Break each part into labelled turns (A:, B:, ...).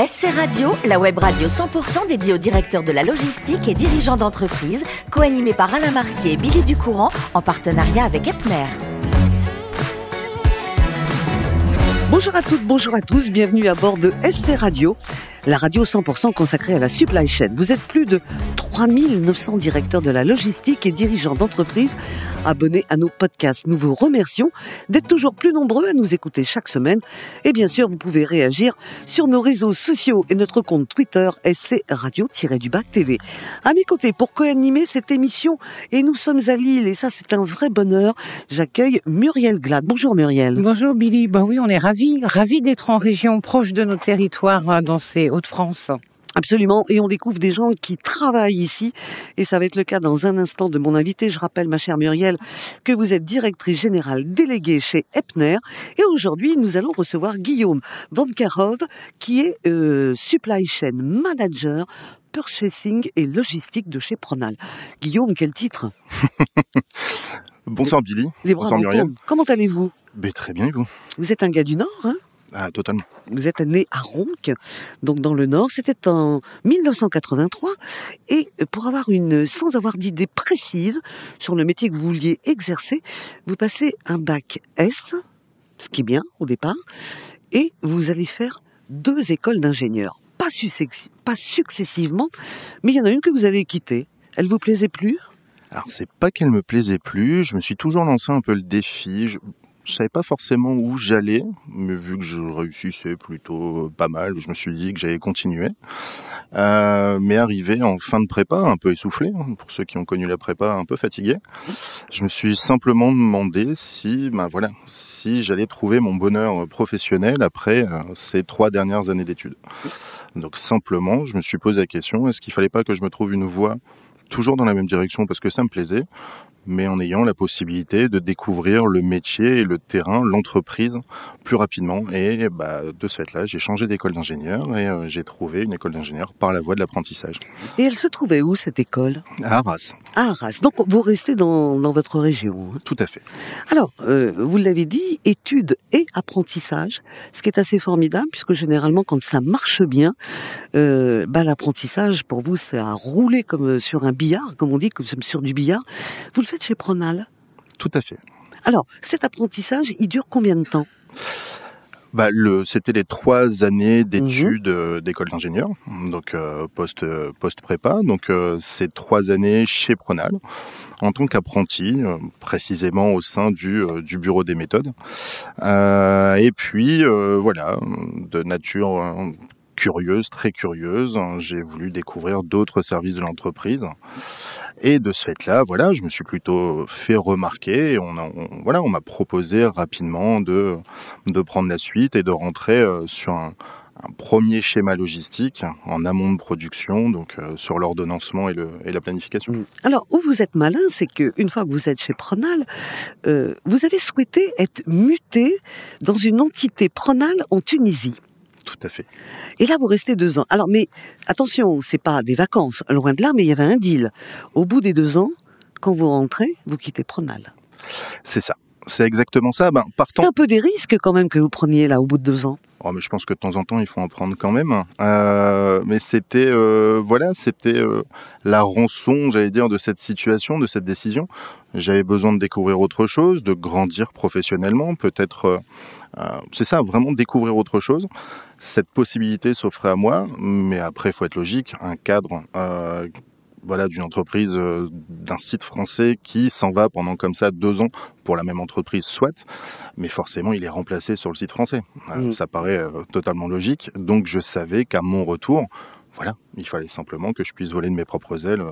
A: SC Radio, la web radio 100% dédiée aux directeurs de la logistique et dirigeants d'entreprise, co-animée par Alain Martier et Billy Ducourant, en partenariat avec Epner.
B: Bonjour à toutes, bonjour à tous, bienvenue à bord de SC Radio la radio 100% consacrée à la supply chain. Vous êtes plus de 3900 directeurs de la logistique et dirigeants d'entreprise abonnés à nos podcasts. Nous vous remercions d'être toujours plus nombreux à nous écouter chaque semaine. Et bien sûr, vous pouvez réagir sur nos réseaux sociaux et notre compte Twitter SC Radio-du-Bac TV. À mes côtés, pour co-animer cette émission, et nous sommes à Lille, et ça c'est un vrai bonheur, j'accueille Muriel Glad. Bonjour Muriel.
C: Bonjour Billy. Ben oui, on est ravis, ravis d'être en région proche de nos territoires euh, dans ces de france
B: Absolument. Et on découvre des gens qui travaillent ici. Et ça va être le cas dans un instant de mon invité. Je rappelle, ma chère Muriel, que vous êtes directrice générale déléguée chez Epner. Et aujourd'hui, nous allons recevoir Guillaume Van qui est euh, Supply Chain Manager Purchasing et Logistique de chez Pronal. Guillaume, quel titre?
D: Bonsoir Billy.
B: Bonsoir Muriel. Comment allez-vous?
D: Ben, Très bien, et vous?
B: Vous êtes un gars du Nord, hein?
D: Ah, totalement.
B: Vous êtes né à Ronc, donc dans le Nord. C'était en 1983. Et pour avoir une, sans avoir d'idée précise sur le métier que vous vouliez exercer, vous passez un bac S, ce qui est bien au départ, et vous allez faire deux écoles d'ingénieurs. Pas, pas successivement, mais il y en a une que vous allez quitter. Elle vous plaisait plus?
D: Alors c'est pas qu'elle me plaisait plus, je me suis toujours lancé un peu le défi. Je savais pas forcément où j'allais, mais vu que je réussissais plutôt pas mal, je me suis dit que j'allais continuer. Euh, mais arrivé en fin de prépa, un peu essoufflé, hein, pour ceux qui ont connu la prépa, un peu fatigué, je me suis simplement demandé si, ben voilà, si j'allais trouver mon bonheur professionnel après euh, ces trois dernières années d'études. Donc simplement, je me suis posé la question est-ce qu'il fallait pas que je me trouve une voie toujours dans la même direction parce que ça me plaisait, mais en ayant la possibilité de découvrir le métier et le terrain, l'entreprise plus rapidement. Et bah, de ce fait-là, j'ai changé d'école d'ingénieur et euh, j'ai trouvé une école d'ingénieur par la voie de l'apprentissage.
B: Et elle se trouvait où cette école?
D: À Arras.
B: À Arras. Donc vous restez dans, dans votre région.
D: Tout à fait.
B: Alors, euh, vous l'avez dit, études et apprentissage, ce qui est assez formidable puisque généralement quand ça marche bien, euh, bah, l'apprentissage pour vous c'est à rouler comme sur un billard, comme on dit, comme sur du billard. Vous le faites chez Pronal?
D: Tout à fait.
B: Alors, cet apprentissage, il dure combien de temps?
D: Bah, le, c'était les trois années d'études mhm. euh, d'école d'ingénieur, donc euh, post post prépa. Donc euh, ces trois années chez Pronal en tant qu'apprenti, précisément au sein du, du bureau des méthodes. et puis voilà, de nature curieuse, très curieuse, j'ai voulu découvrir d'autres services de l'entreprise. Et de ce fait-là, voilà, je me suis plutôt fait remarquer. Et on, voilà, on m'a proposé rapidement de de prendre la suite et de rentrer euh, sur un, premier schéma logistique en amont de production, donc euh, sur l'ordonnancement et, le, et la planification. Mmh.
B: Alors, où vous êtes malin, c'est que une fois que vous êtes chez Pronal, euh, vous avez souhaité être muté dans une entité Pronal en Tunisie.
D: Tout à fait.
B: Et là, vous restez deux ans. Alors, mais attention, c'est pas des vacances, loin de là, mais il y avait un deal. Au bout des deux ans, quand vous rentrez, vous quittez Pronal.
D: C'est ça. C'est exactement ça. Ben,
B: partant... C'est un peu des risques quand même que vous preniez là au bout de deux ans.
D: Oh, mais je pense que de temps en temps, il faut en prendre quand même. Euh, mais c'était, euh, voilà, c'était euh, la rançon, j'allais dire, de cette situation, de cette décision. J'avais besoin de découvrir autre chose, de grandir professionnellement, peut-être. c'est ça, vraiment découvrir autre chose cette possibilité s'offrait à moi, mais après, il faut être logique, un cadre euh, voilà, d'une entreprise, euh, d'un site français qui s'en va pendant comme ça deux ans pour la même entreprise, soit, mais forcément, il est remplacé sur le site français. Euh, mm. Ça paraît totalement logique. Donc, je savais qu'à mon retour, voilà, il fallait simplement que je puisse voler de mes propres ailes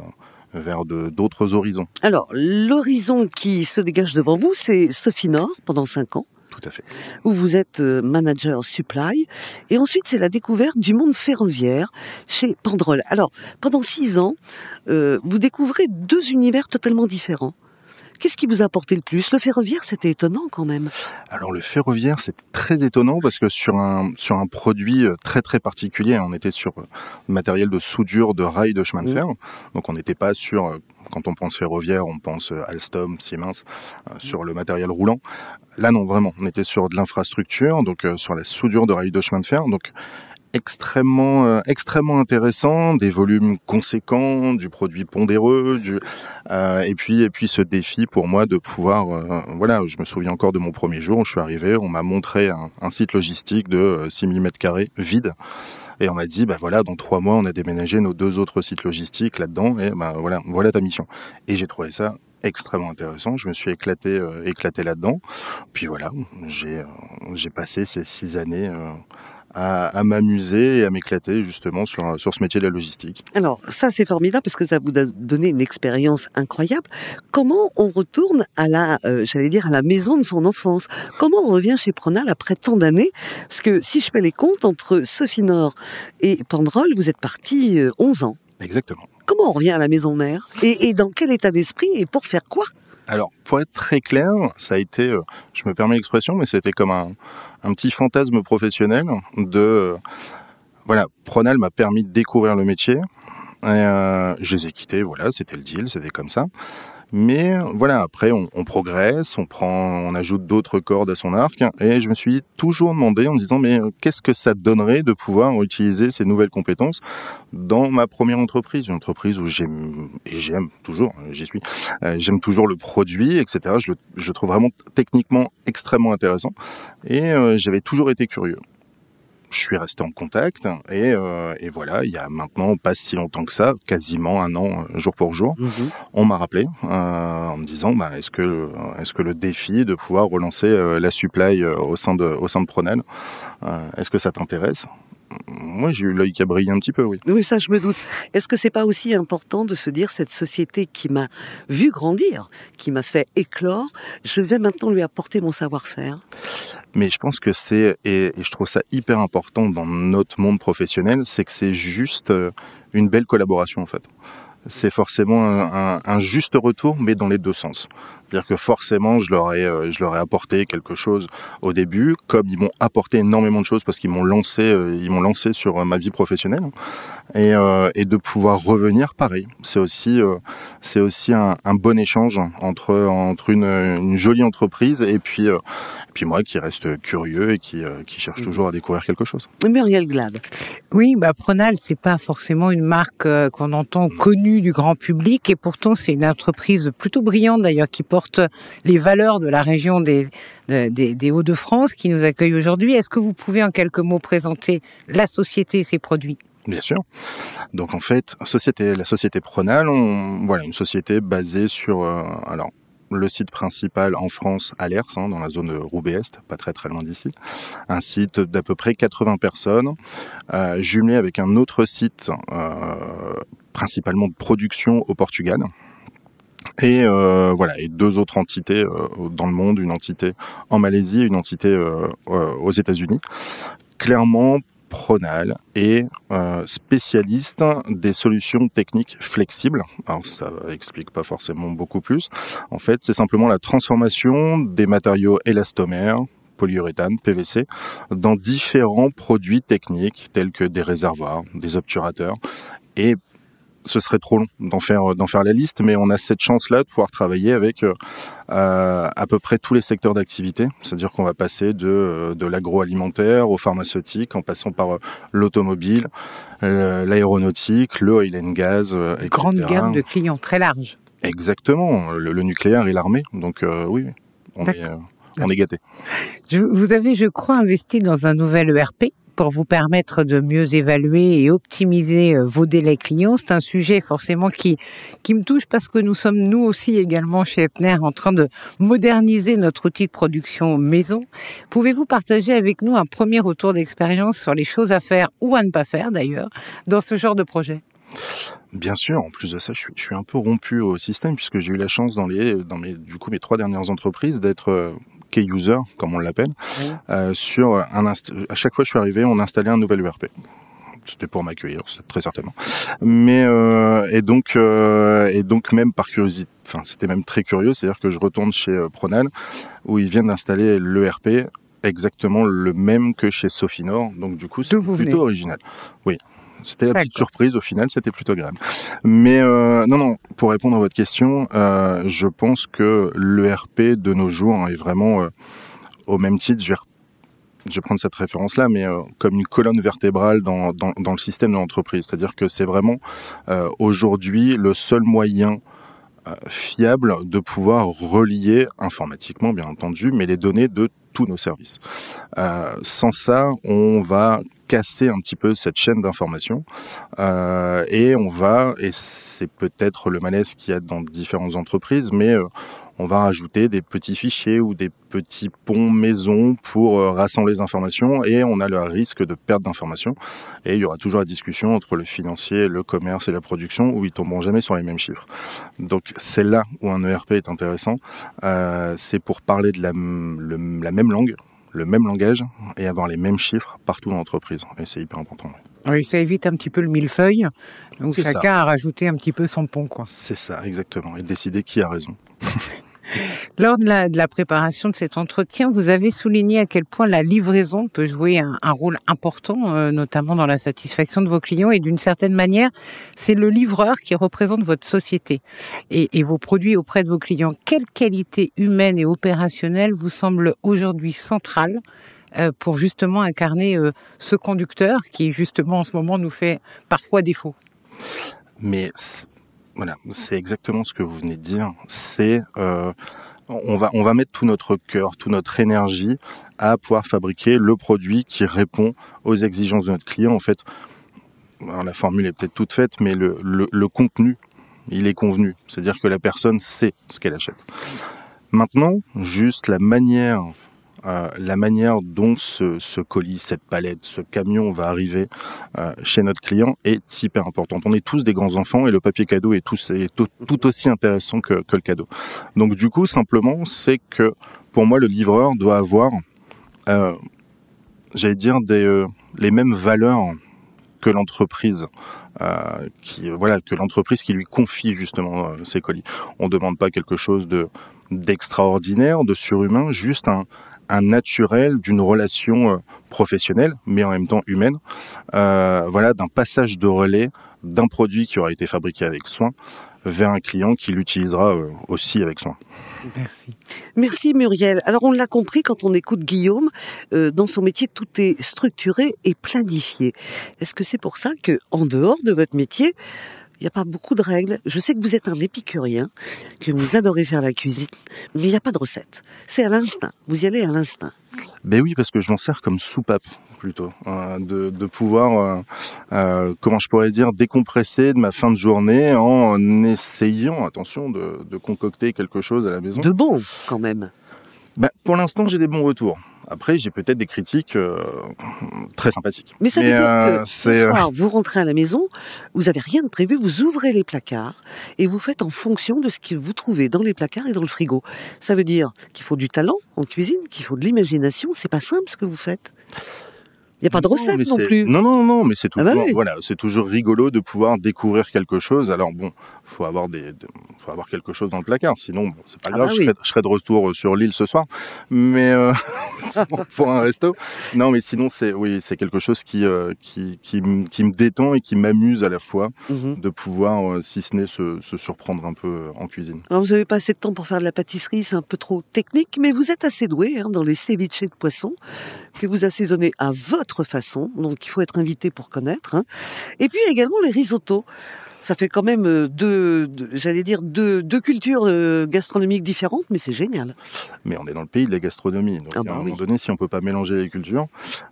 D: vers d'autres horizons.
B: Alors, l'horizon qui se dégage devant vous, c'est Sophie Nord pendant cinq ans.
D: Tout.
B: Où vous êtes euh, manager supply. Et ensuite, c'est la découverte du monde ferroviaire chez Pandrol. Alors, pendant six ans, euh, vous découvrez deux univers totalement différents. Qu'est-ce qui vous a apporté le plus? Le ferroviaire, c'était étonnant quand même.
D: Alors le ferroviaire, c'est très étonnant parce que sur un sur un produit euh, très très particulier, on était sur matériel de soudure de rails de chemin de mmh. fer, donc on n'était pas sur quand on pense ferroviaire, on pense Alstom, Siemens, sur le matériel roulant. Là, non, vraiment. On était sur de l'infrastructure, donc euh, sur la soudure de rails de chemin de fer. Donc, extrêmement euh, extrêmement intéressant, des volumes conséquents, du produit pondéreux, euh, et puis et puis ce défi pour moi de pouvoir euh, voilà, je me souviens encore de mon premier jour où je suis arrivé, on m'a montré un, site logistique de 6000 mètres carrés vide. Et on m'a dit, bah voilà, dans trois mois, on a déménagé nos deux autres sites logistiques là-dedans, et bah voilà, voilà ta mission. Et j'ai trouvé ça extrêmement intéressant. Je me suis éclaté, éclaté là-dedans. Puis voilà, j'ai, passé ces six années à, m'amuser et à m'éclater justement sur, sur ce métier de la logistique.
B: Alors ça c'est formidable parce que ça vous a donné une expérience incroyable. Comment on retourne à la, euh, j'allais dire à la maison de son enfance? Comment on revient chez Pronal après tant d'années? Parce que si je fais les comptes entre Sophie Nord et Pandrol, vous êtes parti 11 ans.
D: Exactement.
B: Comment on revient à la maison mère? Et, et dans quel état d'esprit et pour faire quoi?
D: Alors, pour être très clair, ça a été, euh, je me permets l'expression, mais c'était comme un, un, petit fantasme professionnel de, euh, voilà, Pronal m'a permis de découvrir le métier. Euh, je les ai quittés, voilà, c'était le deal, c'était comme ça. Mais voilà, après, on, progresse, on prend, on ajoute d'autres cordes à son arc. Et je me suis toujours demandé en me disant, mais qu'est-ce que ça donnerait de pouvoir utiliser ces nouvelles compétences dans ma première entreprise, une entreprise où j'aime et j'aime toujours, j'y suis, euh, j'aime toujours le produit, etc. Je le trouve vraiment techniquement extrêmement intéressant. Et euh, j'avais toujours été curieux je suis resté en contact et, euh, et, voilà, il y a maintenant pas si longtemps que ça, quasiment un an euh, jour pour jour, mmh. on m'a rappelé euh, en me disant bah, est-ce que est-ce que le défi de pouvoir relancer la supply au sein de au sein de Pronel, est-ce que ça t'intéresse? Moi, j'ai eu l'œil qui a brillé un petit peu, oui.
B: Oui, ça, je me doute. Est-ce que c'est pas aussi important de se dire cette société qui m'a vu grandir, qui m'a fait éclore, je vais maintenant lui apporter mon savoir-faire?
D: Mais je pense que c'est, et, et, je trouve ça hyper important dans notre monde professionnel, c'est que c'est juste euh, une belle collaboration, en fait. C'est forcément un, un, un juste retour, mais dans les deux sens. C'est-à-dire que forcément, je leur ai, euh, je leur ai apporté quelque chose au début, comme ils m'ont apporté énormément de choses parce qu'ils m'ont lancé, euh, ils m'ont lancé sur euh, ma vie professionnelle, et, et de pouvoir revenir, pareil. C'est aussi, c'est aussi un, un, bon échange entre entre une, une jolie entreprise et puis, et puis moi qui reste curieux et qui, qui cherche toujours à découvrir quelque chose.
B: Muriel Glad.
C: Oui, bah Pronal, c'est pas forcément une marque qu'on entend connue du grand public, et pourtant c'est une entreprise plutôt brillante d'ailleurs qui porte porte les valeurs de la région des, Hauts-de-France qui nous accueille aujourd'hui. Est-ce que vous pouvez en quelques mots présenter la société et ses produits?
D: Bien sûr. Donc en fait, la société Pronal, on, voilà, une société basée sur euh, alors le site principal en France à Lers, hein, dans la zone de Roubaix-Est, pas très très loin d'ici. Un site d'à peu près 80 personnes, euh, jumelé avec un autre site euh, principalement de production au Portugal, et euh, voilà et deux autres entités euh, dans le monde une entité en Malaisie une entité euh, aux États-Unis clairement Pronal est spécialiste des solutions techniques flexibles. Alors ça explique pas forcément beaucoup plus. En fait, c'est simplement la transformation des matériaux élastomères, polyuréthane, PVC, dans différents produits techniques tels que des réservoirs, des obturateurs et ce serait trop long d'en faire d'en faire la liste, mais on a cette chance-là de pouvoir travailler avec euh, à peu près tous les secteurs d'activité. C'est-à-dire qu'on va passer de euh, de l'agroalimentaire au pharmaceutique, en passant par euh, l'automobile, l'aéronautique, le oil and gas, etc.
C: Grande gamme de clients très large.
D: Exactement, le, le nucléaire et l'armée. Donc oui, on est on est gâté.
C: Vous avez, je crois, investi dans un nouvel ERP pour vous permettre de mieux évaluer et optimiser euh, vos délais clients. C'est un sujet forcément qui, qui me touche parce que nous sommes nous aussi également chez Epner en train de moderniser notre outil de production maison. Pouvez-vous partager avec nous un premier retour d'expérience sur les choses à faire ou à ne pas faire d'ailleurs dans ce genre de projet?
D: Bien sûr, en plus de ça, je suis, je suis un peu rompu au système puisque j'ai eu la chance dans les, dans mes, du coup, mes trois dernières entreprises d'être user, comme on l'appelle, oui. euh, sur un à chaque fois que je suis arrivé, on installait un nouvel ERP c'était pour m'accueillir, très certainement. Mais euh, et donc euh, et donc même par curiosité, enfin c'était même très curieux, c'est-à-dire que je retourne chez euh, Pronel où ils viennent d'installer l'ERP exactement le même que chez Sofinor, donc du coup c'est plutôt venez? original. Oui. C'était la petite surprise au final, c'était plutôt grave. Mais euh, non, non, pour répondre à votre question, euh, je pense que l'ERP de nos jours est vraiment euh, au même titre. Je vais je vais prendre cette référence-là, mais comme une colonne vertébrale dans, dans, dans le système de l'entreprise. C'est-à-dire que c'est vraiment aujourd'hui le seul moyen fiable de pouvoir relier informatiquement, bien entendu, mais les données de tous nos services. Euh, sans ça, on va casser un petit peu cette chaîne d'information euh, et on va, et c'est peut-être le malaise qu'il y a dans différentes entreprises, mais euh, on va rajouter des petits fichiers ou des petits ponts maison pour euh, rassembler les informations et on a le risque de perte d'informations. Et il y aura toujours la discussion entre le financier, le commerce et la production où ils tomberont jamais sur les mêmes chiffres. Donc c'est là où un ERP est intéressant. C'est pour parler de la, la même langue, le même langage et avoir les mêmes chiffres partout dans l'entreprise. Et c'est hyper important.
C: Oui, ça évite un petit peu le millefeuille. Donc chacun ça. a rajouté un petit peu son pont. quoi.
D: C'est ça, exactement. Et décider qui a raison.
C: Lors de la, préparation de cet entretien, vous avez souligné à quel point la livraison peut jouer un, rôle important, euh, notamment dans la satisfaction de vos clients. Et d'une certaine manière, c'est le livreur qui représente votre société et, et, vos produits auprès de vos clients. Quelle qualité humaine et opérationnelle vous semble aujourd'hui centrale euh, pour justement incarner euh, ce conducteur qui, justement, en ce moment, nous fait parfois défaut?
D: Mais voilà, c'est exactement ce que vous venez de dire. C'est euh, on va on va mettre tout notre cœur, toute notre énergie à pouvoir fabriquer le produit qui répond aux exigences de notre client. En fait, la formule est peut-être toute faite, mais le, le, le contenu, il est convenu. C'est-à-dire que la personne sait ce qu'elle achète. Maintenant, juste la manière euh, la manière dont ce, colis, cette palette, ce camion va arriver euh, chez notre client est hyper importante. On est tous des grands enfants et le papier cadeau est, tout, aussi intéressant que, le cadeau. Donc du coup, simplement, c'est que pour moi, le livreur doit avoir, euh, j'allais dire, les mêmes valeurs que l'entreprise qui voilà que l'entreprise qui lui confie justement euh, ses colis. On demande pas quelque chose de d'extraordinaire, de surhumain, juste un, un naturel d'une relation euh, professionnelle, mais en même temps humaine, euh, voilà, d'un passage de relais d'un produit qui aura été fabriqué avec soin vers un client qui l'utilisera euh, aussi avec soin.
C: Merci.
B: Merci Muriel. Alors on l'a compris quand on écoute Guillaume, euh, dans son métier tout est structuré et planifié. Est-ce que c'est pour ça que en dehors de votre métier, il n'y a pas beaucoup de règles. Je sais que vous êtes un épicurien, que vous adorez faire la cuisine, mais il n'y a pas de recette. C'est à l'instinct. Vous y allez à l'instinct.
D: Ben oui, parce que je m'en sers comme soupape plutôt, euh, de, de, pouvoir, euh, euh, comment je pourrais dire, décompresser de ma fin de journée en essayant, attention, de, de concocter quelque chose à la maison.
B: De bon, quand même.
D: Ben, pour l'instant, j'ai des bons retours. Après, j'ai peut-être des critiques euh, très sympathiques.
B: Mais ça veut dire euh, que ce soir, vous rentrez à la maison, vous n'avez rien de prévu, vous ouvrez les placards et vous faites en fonction de ce que vous trouvez dans les placards et dans le frigo. Ça veut dire qu'il faut du talent en cuisine, qu'il faut de l'imagination. C'est pas simple ce que vous faites. Il n'y a pas de recette non, non plus.
D: Non, non, non, mais c'est toujours, ah bah oui. voilà, c'est toujours rigolo de pouvoir découvrir quelque chose. Alors bon, faut avoir des, de, faut avoir quelque chose dans le placard. Sinon, bon, c'est pas grave. Ah bah oui. je, serai, je, serai, de retour sur l'île ce soir, mais euh, pour un resto. Non, mais sinon, c'est oui, c'est quelque chose qui, euh, qui, qui, qui, me détend et qui m'amuse à la fois mm -hmm. de pouvoir, euh, si ce n'est se, se, surprendre un peu en cuisine.
B: Alors, vous avez pas assez de temps pour faire de la pâtisserie, c'est un peu trop technique, mais vous êtes assez doué hein, dans les ceviches de poisson que vous assaisonnez à votre façon. Donc, il faut être invité pour connaître. Hein. Et puis également les risottos ça fait quand même deux, deux j'allais dire deux, deux cultures euh, gastronomiques différentes, mais c'est génial.
D: Mais on est dans le pays de la gastronomie, donc ah bah à un oui. moment donné, si on peut pas mélanger les cultures,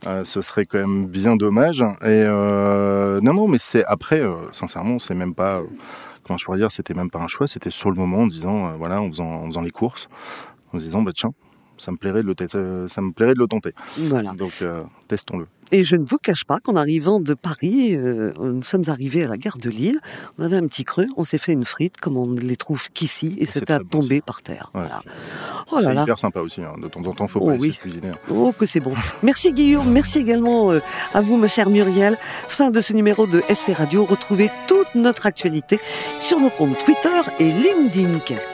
D: euh, ce serait quand même bien dommage. Et euh, non, non, mais c'est après, euh, sincèrement, c'est même pas, comment je pourrais dire, c'était même pas un choix, c'était sur le moment, en disant, euh, voilà, en faisant, en faisant les courses, en se disant, bah tiens, ça me plairait de le, ça me plairait de le tenter.
B: Voilà.
D: Donc euh, testons-le.
B: Et je ne vous cache pas qu'en arrivant de Paris, euh, nous sommes arrivés à la gare de Lille. On avait un petit creux, on s'est fait une frite comme on ne les trouve qu'ici, et c'était à tomber par terre.
D: Ouais. Voilà. Oh c'est hyper sympa aussi. Hein. De temps en temps, faut
B: oh,
D: pas
B: oui.
D: cuisiner. Hein.
B: Oh que c'est bon. merci Guillaume, merci également euh, à vous, ma chère Muriel. Fin de ce numéro de SC Radio. Retrouvez toute notre actualité sur nos comptes Twitter et LinkedIn.